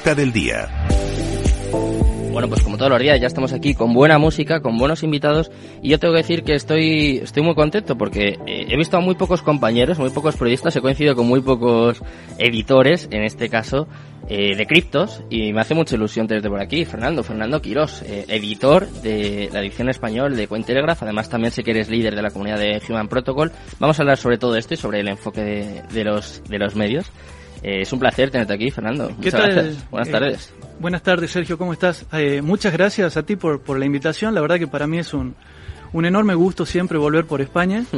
lista del día. Bueno, pues como todos los días ya estamos aquí con buena música, con buenos invitados y yo tengo que decir que estoy, estoy muy contento porque eh, he visto a muy pocos compañeros, muy pocos periodistas, he coincidido con muy pocos editores, en este caso, eh, de criptos y me hace mucha ilusión tenerte por aquí, Fernando, Fernando Quirós, eh, editor de la edición español de Cointelegraph, además también sé que eres líder de la comunidad de Human Protocol. Vamos a hablar sobre todo esto y sobre el enfoque de, de los, de los medios. Eh, es un placer tenerte aquí, Fernando. ¿Qué tal? Gracias. Buenas Eh, tardes. Buenas tardes, Sergio, ¿cómo estás? Eh, muchas gracias a ti por, por la invitación. La verdad que para mí es un, un enorme gusto siempre volver por España.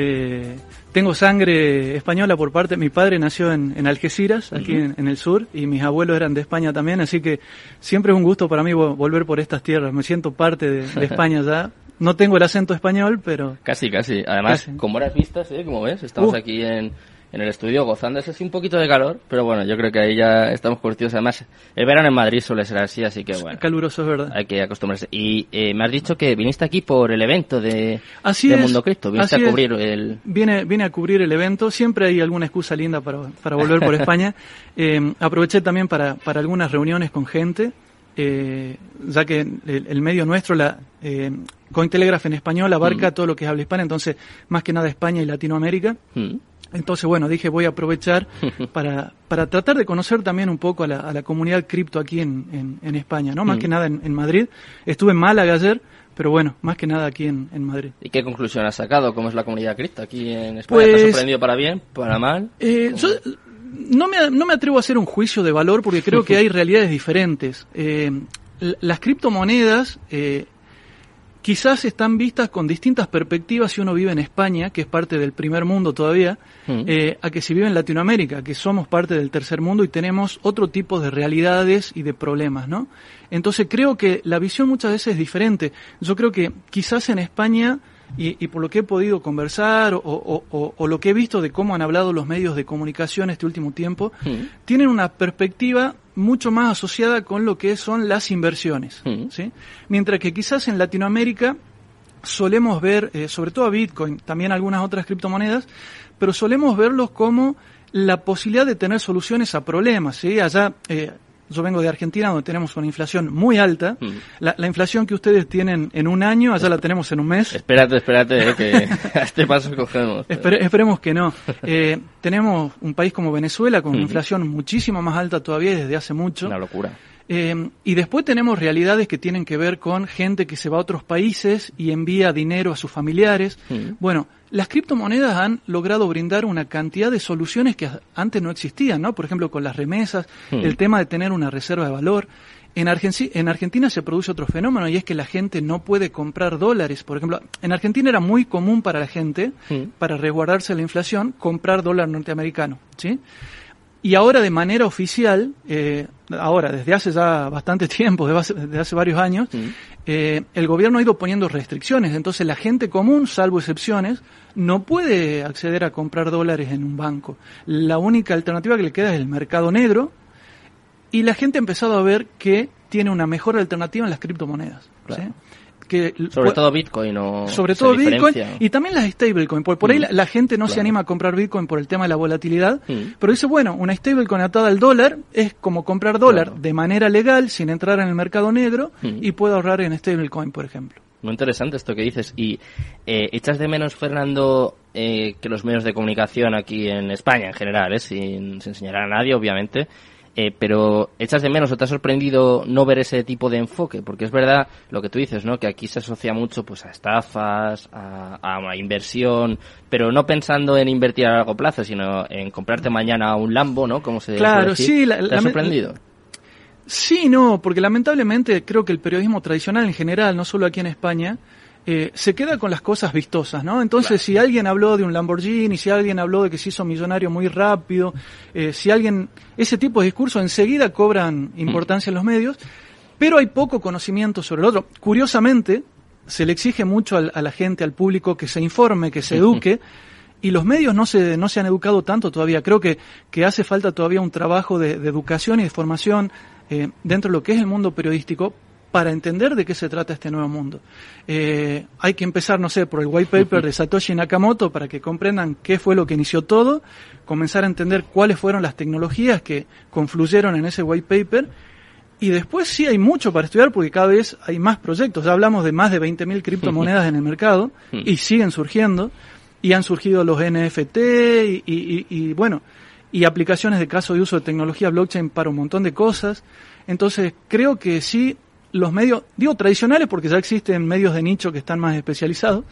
Eh, tengo sangre española por parte, mi padre nació en, en Algeciras, aquí en, en el sur, y mis abuelos eran de España también, así que siempre es un gusto para mí vo- volver por estas tierras. Me siento parte de, de España ya. No tengo el acento español, pero Casi, casi. Además, Casi. con buenas vistas, ¿eh? Como ves, estamos Uh. aquí en, en el estudio gozando. Es así un poquito de calor, pero bueno, yo creo que ahí ya estamos curtidos. Además, el verano en Madrid suele ser así, así que bueno. caluroso es verdad. Hay que acostumbrarse. Y eh, me has dicho que viniste aquí por el evento de, Así de es, Mundo Cripto. Viniste así a es. cubrir el... Viene, viene a cubrir el evento. Siempre hay alguna excusa linda para, para volver por España. Eh, aproveché también para, para algunas reuniones con gente, eh, ya que el, el medio nuestro, la eh, Cointelegraph en español, abarca todo lo que es habla hispana, entonces más que nada España y Latinoamérica. Mm. Entonces, bueno, dije voy a aprovechar para, para tratar de conocer también un poco a la, a la comunidad cripto aquí en, en, en España, ¿no? Más Mm. que nada en, en Madrid. Estuve en Málaga ayer, pero bueno, más que nada aquí en, en Madrid. ¿Y qué conclusión has sacado? ¿Cómo es la comunidad cripto aquí en España? ¿Te Pues- ha sorprendido para bien, para mal? Eh, yo no me, no me atrevo a hacer un juicio de valor porque creo que hay realidades diferentes. Eh, las criptomonedas eh, quizás están vistas con distintas perspectivas si uno vive en España, que es parte del primer mundo todavía, Mm. eh, a que si vive en Latinoamérica, que somos parte del tercer mundo y tenemos otro tipo de realidades y de problemas, ¿no? Entonces creo que la visión muchas veces es diferente. Yo creo que quizás en España, y, y por lo que he podido conversar o, o- o- o lo que he visto de cómo han hablado los medios de comunicación este último tiempo, Mm. tienen una perspectiva mucho más asociada con lo que son las inversiones, Mm. ¿sí? Mientras que quizás en Latinoamérica solemos ver, eh, sobre todo a Bitcoin, también algunas otras criptomonedas, pero solemos verlos como la posibilidad de tener soluciones a problemas. ¿sí? Allá, eh, yo vengo de Argentina, donde tenemos una inflación muy alta. Mm. La, la inflación que ustedes tienen en un año, allá la tenemos en un mes. Espérate, espérate, eh, que a este paso cogemos. Espere- esperemos que no. Eh, tenemos un país como Venezuela con una inflación muchísimo más alta todavía desde hace mucho. Una locura. Eh, y después tenemos realidades que tienen que ver con gente que se va a otros países y envía dinero a sus familiares. Bueno, las criptomonedas han logrado brindar una cantidad de soluciones que antes no existían, ¿no? Por ejemplo, con las remesas, el tema de tener una reserva de valor. En, Argenci- en Argentina se produce otro fenómeno y es que la gente no puede comprar dólares. Por ejemplo, en Argentina era muy común para la gente, para resguardarse la inflación, comprar dólar norteamericano, ¿sí? Y ahora de manera oficial, eh, ahora desde hace ya bastante tiempo, desde hace, desde hace varios años, Mm. eh, el gobierno ha ido poniendo restricciones. Entonces la gente común, salvo excepciones, no puede acceder a comprar dólares en un banco. La única alternativa que le queda es el mercado negro y la gente ha empezado a ver que tiene una mejor alternativa en las criptomonedas. Claro. ¿sí? Que Sobre todo Bitcoin o sobre todo Bitcoin y también las stablecoin. Por, por ahí Mm. la, la gente no se anima a comprar Bitcoin por el tema de la volatilidad, Mm. pero dice, bueno, una stablecoin atada al dólar es como comprar dólar Claro. de manera legal sin entrar en el mercado negro Mm. y puedo ahorrar en stablecoin, por ejemplo. Muy interesante esto que dices. ¿Y eh, echas de menos, Fernando, eh, que los medios de comunicación aquí en España en general, eh, sin, sin señalar a nadie, obviamente, eh, pero echas de menos o te ha sorprendido no ver ese tipo de enfoque? Porque es verdad lo que tú dices, ¿no? Que aquí se asocia mucho pues a estafas, a, a inversión, pero no pensando en invertir a largo plazo, sino en comprarte mañana un Lambo, ¿no? Como se Claro, decir. sí, la- ¿Te ha sorprendido? Sí, no, porque lamentablemente creo que el periodismo tradicional en general, no solo aquí en España, eh, se queda con las cosas vistosas, ¿no? Entonces, si alguien habló de un Lamborghini, si alguien habló de que se hizo millonario muy rápido, eh, si alguien, ese tipo de discursos enseguida cobran importancia en los medios, pero hay poco conocimiento sobre el otro. Curiosamente, se le exige mucho al- a la gente, al público, que se informe, que se eduque, y los medios no se, no se han educado tanto todavía. Creo que, que hace falta todavía un trabajo de, de educación y de formación eh, dentro de lo que es el mundo periodístico para entender de qué se trata este nuevo mundo. Eh, hay que empezar, no sé, por el white paper de Satoshi Nakamoto para que comprendan qué fue lo que inició todo, comenzar a entender cuáles fueron las tecnologías que confluyeron en ese white paper y después sí hay mucho para estudiar porque cada vez hay más proyectos. Ya hablamos de más de 20.000 criptomonedas en el mercado y siguen surgiendo. Y han surgido los NFT y, y, y, bueno, y aplicaciones de caso de uso de tecnología blockchain para un montón de cosas. Entonces creo que sí, los medios, digo tradicionales porque ya existen medios de nicho que están más especializados,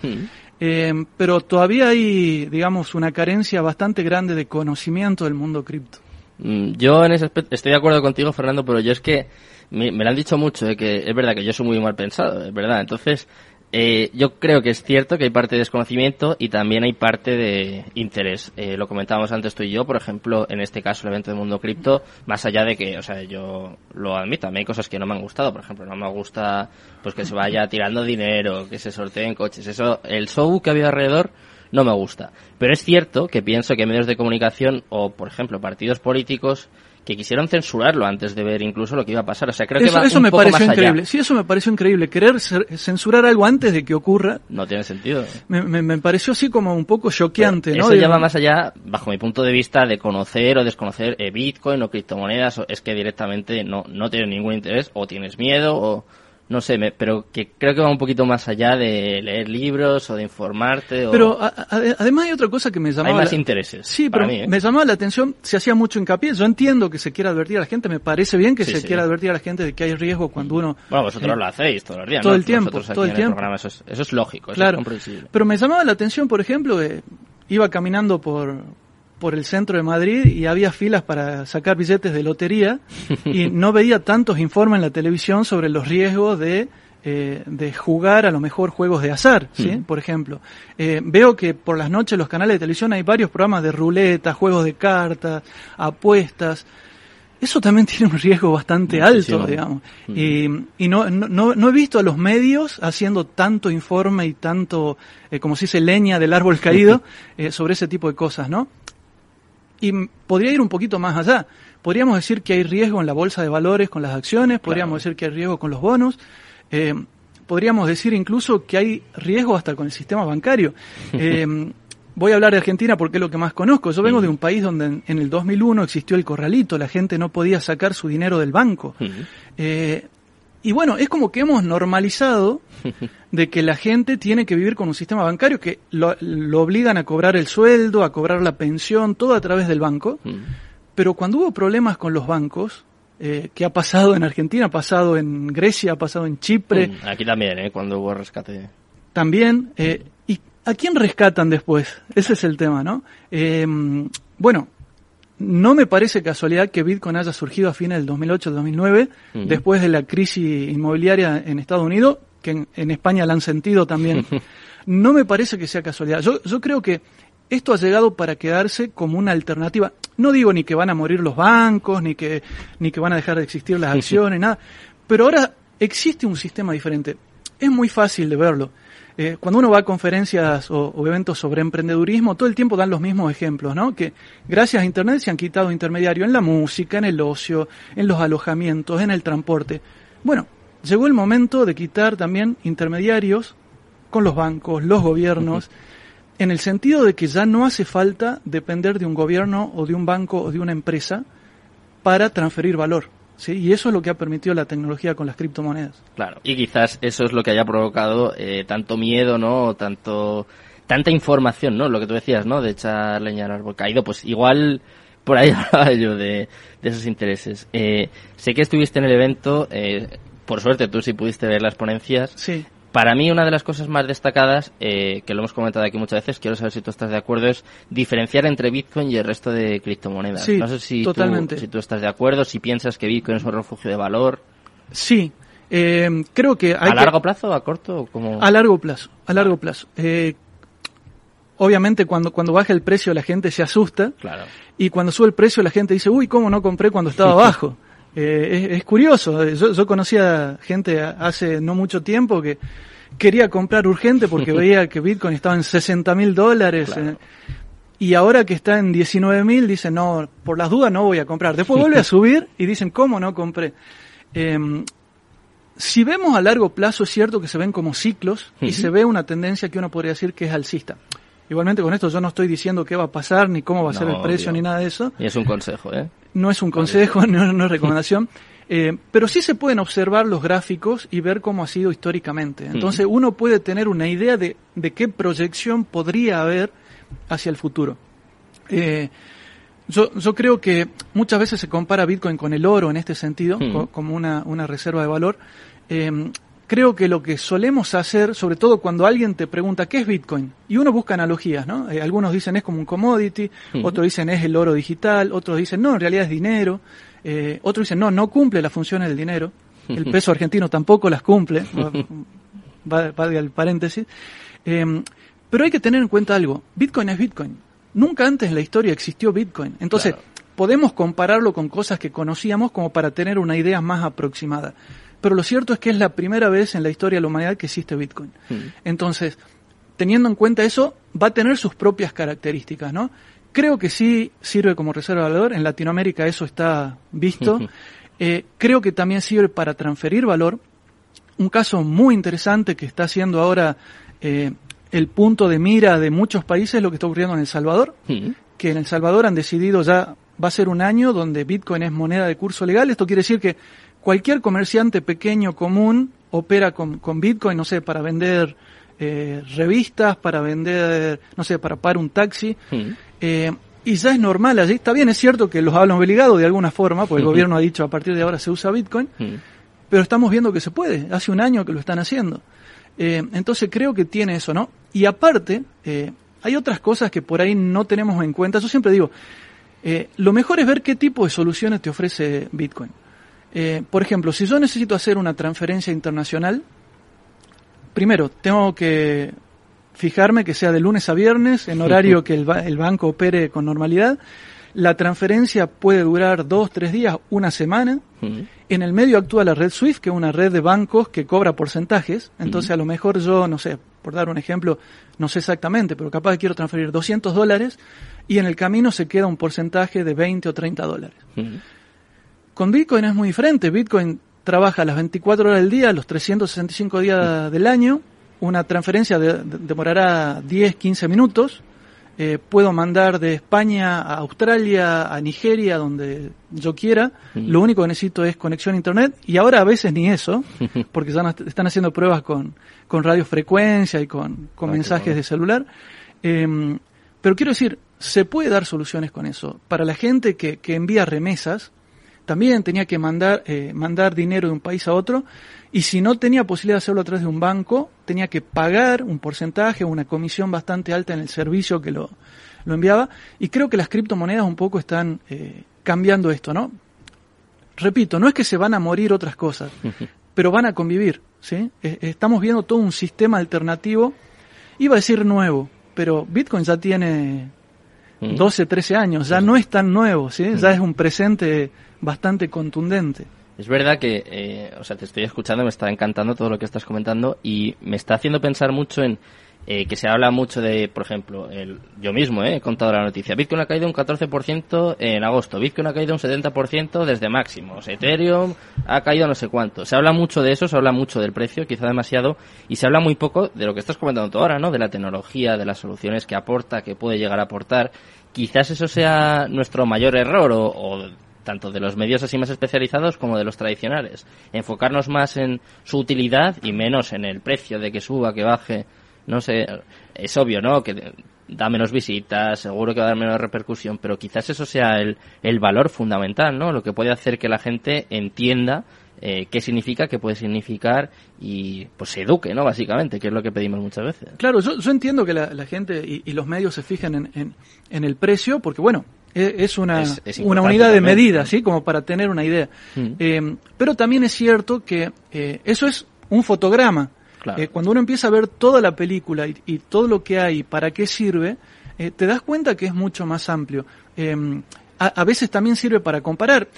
eh, pero todavía hay, digamos, una carencia bastante grande de conocimiento del mundo cripto. Mm, yo en ese aspecto estoy de acuerdo contigo, Fernando, pero yo es que me, me lo han dicho mucho, de que es verdad que yo soy muy mal pensado, es verdad. Entonces, eh, yo creo que es cierto que hay parte de desconocimiento y también hay parte de interés. Eh, lo comentábamos antes tú y yo, por ejemplo, en este caso el evento del mundo cripto, más allá de que, o sea, yo lo admito, a mí hay cosas que no me han gustado, por ejemplo, no me gusta pues que se vaya tirando dinero, que se sorteen coches, eso, el show que había alrededor no me gusta. Pero es cierto que pienso que medios de comunicación o, por ejemplo, partidos políticos que quisieron censurarlo antes de ver incluso lo que iba a pasar. O sea, creo eso, que va eso un me poco pareció más increíble. allá. Sí, eso me pareció increíble. Querer censurar algo antes de que ocurra. No tiene sentido. Me, me, me pareció así como un poco choqueante, Pero ¿no? Eso ya va más allá, bajo mi punto de vista, de conocer o desconocer eh, Bitcoin o criptomonedas. Es que directamente no, no tienes ningún interés o tienes miedo o no sé, me, pero que creo que va un poquito más allá de leer libros o de informarte. O... Pero a, a, además hay otra cosa que me llamaba. Hay más la... intereses. Sí, pero mí, ¿eh? me llamaba la atención, se hacía mucho hincapié. Yo entiendo que se quiera advertir a la gente, me parece bien que Sí, se sí. quiera advertir a la gente de que hay riesgo cuando uno. Bueno, vosotros eh, lo hacéis todos los días, todo ¿no? el tiempo, Nosotros todo el tiempo. programa, eso es, eso es lógico, eso Claro. es comprensible. Pero me llamaba la atención, por ejemplo, eh, iba caminando por, por el centro de Madrid y había filas para sacar billetes de lotería y no veía tantos informes en la televisión sobre los riesgos de, eh, de jugar a lo mejor juegos de azar, ¿sí? Mm. Por ejemplo. Eh, veo que por las noches los canales de televisión hay varios programas de ruleta, juegos de cartas, apuestas. Eso también tiene un riesgo bastante Muchísimo. alto, digamos. Mm. Y, y no, no- no, no he visto a los medios haciendo tanto informe y tanto, eh, como se dice, leña del árbol caído eh, sobre ese tipo de cosas, ¿no? Y podría ir un poquito más allá. Podríamos decir que hay riesgo en la bolsa de valores con las acciones, podríamos decir que hay riesgo con los bonos, eh, podríamos decir incluso que hay riesgo hasta con el sistema bancario. Eh, voy a hablar de Argentina porque es lo que más conozco. Yo vengo de un país donde en, en el 2001 existió el corralito, la gente no podía sacar su dinero del banco. Eh, y bueno, es como que hemos normalizado de que la gente tiene que vivir con un sistema bancario que lo, lo obligan a cobrar el sueldo, a cobrar la pensión, todo a través del banco. Ujú. Pero cuando hubo problemas con los bancos, eh, que ha pasado en Argentina, ha pasado en Grecia, ha pasado en Chipre, Mm, Aquí también, ¿eh? Cuando hubo rescate. también. eh, ¿Y a quién rescatan después? Ese es el tema, ¿no? Eh, bueno, no me parece casualidad que Bitcoin haya surgido a fines del 2008-2009, Ujú. después de la crisis inmobiliaria en Estados Unidos, que en, en España la han sentido también. no me parece que sea casualidad. Yo, yo creo que esto ha llegado para quedarse como una alternativa. No digo ni que van a morir los bancos, ni que, ni que van a dejar de existir las acciones, nada. Pero ahora existe un sistema diferente. Es muy fácil de verlo. Eh, cuando uno va a conferencias o, o eventos sobre emprendedurismo, todo el tiempo dan los mismos ejemplos, ¿no? Que gracias a Internet se han quitado intermediarios en la música, en el ocio, en los alojamientos, en el transporte. Bueno, llegó el momento de quitar también intermediarios con los bancos, los gobiernos, en el sentido de que ya no hace falta depender de un gobierno o de un banco o de una empresa para transferir valor. ¿Sí? Y eso es lo que ha permitido la tecnología con las criptomonedas. Claro. Y quizás eso es lo que haya provocado eh, tanto miedo, ¿no? Tanto tanta información, ¿no? Lo que tú decías, ¿no? De echar leña al árbol caído. Pues igual por ahí hablaba yo de, de esos intereses. Eh, sé que estuviste en el evento. Eh, por suerte tú sí pudiste ver las ponencias. Sí. Para mí una de las cosas más destacadas, eh, que lo hemos comentado aquí muchas veces, quiero saber si tú estás de acuerdo, es diferenciar entre Bitcoin y el resto de criptomonedas. Sí, no sé si totalmente. Tú, si tú estás de acuerdo, si piensas que Bitcoin es un refugio de valor. Sí. Eh, creo que hay ¿A que- largo plazo o a corto? como... A largo plazo, a largo plazo. Eh, obviamente cuando, cuando baja el precio la gente se asusta Claro. y cuando sube el precio la gente dice, uy, ¿cómo no compré cuando estaba bajo? Eh, es, es curioso, yo, yo conocía gente hace no mucho tiempo que quería comprar urgente porque veía que Bitcoin estaba en 60 mil dólares. Claro. eh, y ahora que está en 19 mil, dicen, no, por las dudas no voy a comprar. Después vuelve a subir y dicen, ¿cómo no compré? Eh, si vemos a largo plazo, es cierto que se ven como ciclos y se ve una tendencia que uno podría decir que es alcista. Igualmente con esto yo no estoy diciendo qué va a pasar, ni cómo va a ser el precio, ni nada de eso. Y es un consejo, ¿eh? No es un consejo, no, es recomendación. Eh, pero sí se pueden observar los gráficos y ver cómo ha sido históricamente. Entonces uno puede tener una idea de, de, qué proyección podría haber hacia el futuro. Eh, yo, yo creo que muchas veces se compara Bitcoin con el oro en este sentido, como una, una reserva de valor. Eh, creo que lo que solemos hacer, sobre todo cuando alguien te pregunta qué es Bitcoin, y uno busca analogías, ¿no? Eh, algunos dicen es como un commodity, otros dicen es el oro digital, otros dicen no, en realidad es dinero, eh, otros dicen no, no cumple las funciones del dinero, el peso argentino tampoco las cumple, va, va, el paréntesis. Eh, pero hay que tener en cuenta algo, Bitcoin es Bitcoin. Nunca antes en la historia existió Bitcoin. Entonces, podemos compararlo con cosas que conocíamos como para tener una idea más aproximada pero lo cierto es que es la primera vez en la historia de la humanidad que existe Bitcoin. Hmm. Entonces, teniendo en cuenta eso, va a tener sus propias características, ¿no? Creo que sí sirve como reserva de valor, en Latinoamérica eso está visto. Eh, creo que también sirve para transferir valor. Un caso muy interesante que está haciendo ahora eh, el punto de mira de muchos países es lo que está ocurriendo en El Salvador, hmm. que en El Salvador han decidido ya, va a ser un año donde Bitcoin es moneda de curso legal. Esto quiere decir que cualquier comerciante pequeño común opera con, Bitcoin, no sé, para vender eh, revistas, para vender, no sé, para pagar un taxi. Hmm. Eh, y ya es normal allí. Está bien, es cierto que los hablan obligados de alguna forma, porque el gobierno ha dicho a partir de ahora se usa Bitcoin, hmm. pero estamos viendo que se puede. Hace un año que lo están haciendo. Eh, entonces creo que tiene eso, ¿no? Y aparte, hay otras cosas que por ahí no tenemos en cuenta. Yo siempre digo, lo mejor es ver qué tipo de soluciones te ofrece Bitcoin. Eh, por ejemplo, si yo necesito hacer una transferencia internacional, primero tengo que fijarme que sea de lunes a viernes, en horario que el, banco opere con normalidad. La transferencia puede durar dos, tres días, una semana. En el medio actúa la red SWIFT, que es una red de bancos que cobra porcentajes. Entonces, a lo mejor yo, no sé, por dar un ejemplo, no sé exactamente, pero capaz que quiero transferir 200 dólares y en el camino se queda un porcentaje de 20 o 30 dólares. Con Bitcoin es muy diferente. Bitcoin trabaja las 24 horas del día, los 365 días del año. Una transferencia demorará 10, 15 minutos. Eh, puedo mandar de España a Australia, a Nigeria, donde yo quiera. Mm. Lo único que necesito es conexión a Internet. Y ahora a veces ni eso, porque están haciendo pruebas con, con radiofrecuencia y con, con ah, mensajes de celular. Em, pero quiero decir, se puede dar soluciones con eso. Para la gente que, que envía remesas, también tenía que mandar, eh, mandar dinero de un país a otro y si no tenía posibilidad de hacerlo a través de un banco, tenía que pagar un porcentaje, una comisión bastante alta en el servicio que lo, lo enviaba y creo que las criptomonedas un poco están eh, cambiando esto, ¿no? Repito, no es que se van a morir otras cosas, pero van a convivir, ¿sí? Estamos viendo todo un sistema alternativo, iba a decir nuevo, pero Bitcoin ya tiene 12, 13 años, ya no es tan nuevo, ¿sí? Ya es un presente bastante contundente. Es verdad que, eh, o sea, te estoy escuchando, me está encantando todo lo que estás comentando y me está haciendo pensar mucho en eh, que se habla mucho de, por ejemplo, el, yo mismo eh, he contado la noticia, Bitcoin ha caído un 14% en agosto, Bitcoin ha caído un 70% desde máximos, Ethereum ha caído no sé cuánto. Se habla mucho de eso, se habla mucho del precio, quizá demasiado, y se habla muy poco de lo que estás comentando tú ahora, ¿no? De la tecnología, de las soluciones que aporta, que puede llegar a aportar. Quizás eso sea nuestro mayor error o, o tanto de los medios así más especializados como de los tradicionales. Enfocarnos más en su utilidad y menos en el precio de que suba, que baje. No sé, es obvio, ¿no? Que da menos visitas, seguro que va a dar menos repercusión, pero quizás eso sea el, el valor fundamental, ¿no? Lo que puede hacer que la gente entienda eh, qué significa, qué puede significar y pues se eduque, ¿no? Básicamente, que es lo que pedimos muchas veces. Claro, yo, yo entiendo que la, gente y, los medios se fijen en, en, en, el precio, porque bueno, es una, una unidad de medida, ¿sí? Como para tener una idea. Mm. Eh, pero también es cierto que eh, eso es un fotograma. Eh, cuando uno empieza a ver toda la película y, todo lo que hay, para qué sirve, te das cuenta que es mucho más amplio. A, veces también sirve para comparar.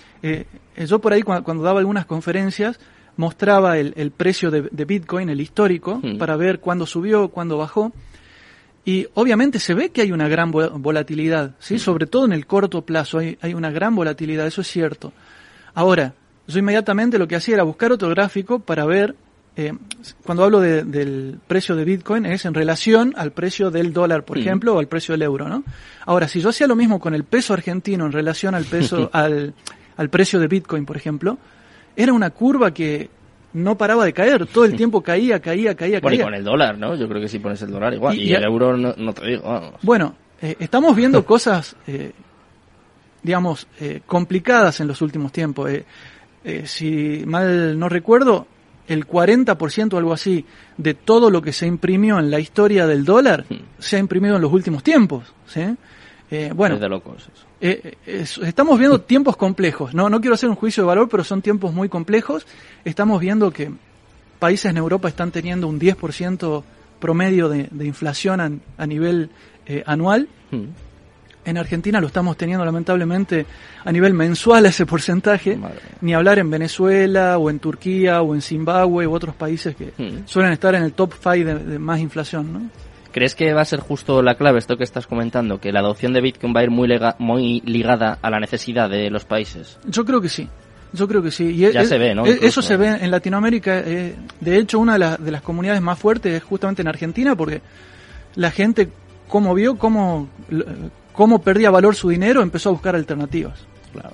yo por ahí cuando, daba algunas conferencias mostraba el, precio de, Bitcoin, el histórico, mm. para ver cuándo subió, cuándo bajó. Y obviamente se ve que hay una gran volatilidad, ¿sí? Sobre todo en el corto plazo hay, hay una gran volatilidad, eso es cierto. Ahora, yo inmediatamente lo que hacía era buscar otro gráfico para ver, eh, cuando hablo de- del precio de Bitcoin, es en relación al precio del dólar, por ejemplo, o al precio del euro, ¿no? Ahora, si yo hacía lo mismo con el peso argentino en relación al peso, al, al precio de Bitcoin, por ejemplo, era una curva que no paraba de caer, todo el tiempo caía, caía, caía, Bueno, y caía. con el dólar, ¿no? Yo creo que si pones el dólar igual. Y- Y, y- el euro no, no te digo, vamos. Bueno, eh, estamos viendo cosas, eh, digamos, eh, complicadas en los últimos tiempos. Si mal no recuerdo, el 40% o algo así de todo lo que se imprimió en la historia del dólar Hmm. se ha imprimido en los últimos tiempos. ¿sí? Eh, bueno, Es de locos eso. eh, eh, es- estamos viendo tiempos complejos. No, no quiero hacer un juicio de valor, pero son tiempos muy complejos. Estamos viendo que países en Europa están teniendo un 10% promedio de, de inflación a, a nivel eh, anual. Mm. En Argentina lo estamos teniendo lamentablemente a nivel mensual ese porcentaje. Madre. Ni hablar en Venezuela o en Turquía o en Zimbabue u otros países que Hmm. suelen estar en el top 5 de, de más inflación. ¿no? ¿Crees que va a ser justo la clave esto que estás comentando? Que la adopción de Bitcoin va a ir muy, lega- muy ligada a la necesidad de los países. Yo creo que sí. Yo creo que sí. Y Ya es- se ve, ¿no? Incluso. Eso se ve en Latinoamérica. eh, de hecho, una de, las- de las comunidades más fuertes es justamente en Argentina porque la gente, como vio cómo, cómo perdía valor su dinero, empezó a buscar alternativas. Claro.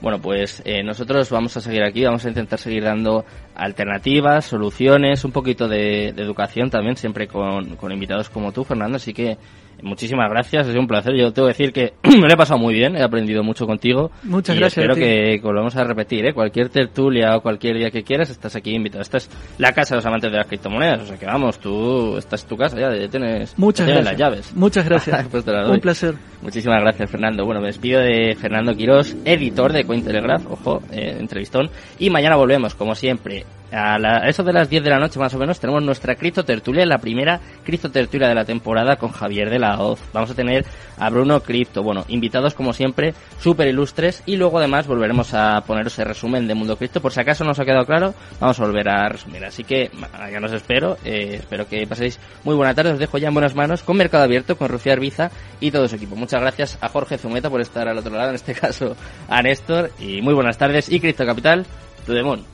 Bueno, pues eh, nosotros vamos a seguir aquí, vamos a intentar seguir dando alternativas, soluciones, un poquito de, de educación también, siempre con, con invitados como tú, Fernando. Así que muchísimas gracias, ha sido un placer. Yo tengo que decir que me lo he pasado muy bien, he aprendido mucho contigo. Muchas y gracias Espero que volvamos a repetir, ¿eh? cualquier tertulia o cualquier día que quieras, estás aquí invitado. Esta es la casa de los amantes de las criptomonedas, o sea que vamos, tú estás en tu casa ya, ya tienes, Muchas ya tienes gracias. las llaves. Muchas gracias. Pues. Un placer. Muchísimas gracias, Fernando. Bueno, me despido de Fernando Quirós, editor de Cointelegraph, ojo, eh, entrevistón. Y mañana volvemos, como siempre. A, la- eso de las 10 de la noche más o menos tenemos nuestra cripto tertulia, la primera cripto tertulia de la temporada con Javier de la Hoz. Vamos a tener a Bruno Cripto, bueno, invitados como siempre, súper ilustres y luego además volveremos a poneros el resumen de Mundo Cripto. Por si acaso no os ha quedado claro, vamos a volver a resumir. Así que ya nos espero, eh, espero que paséis muy buena tarde, os dejo ya en buenas manos con Mercado Abierto, con Rufía Arbiza y todo su equipo. Muchas gracias a Jorge Zumeta por estar al otro lado, en este caso a Néstor, y muy buenas tardes y Cripto Capital, tu demon.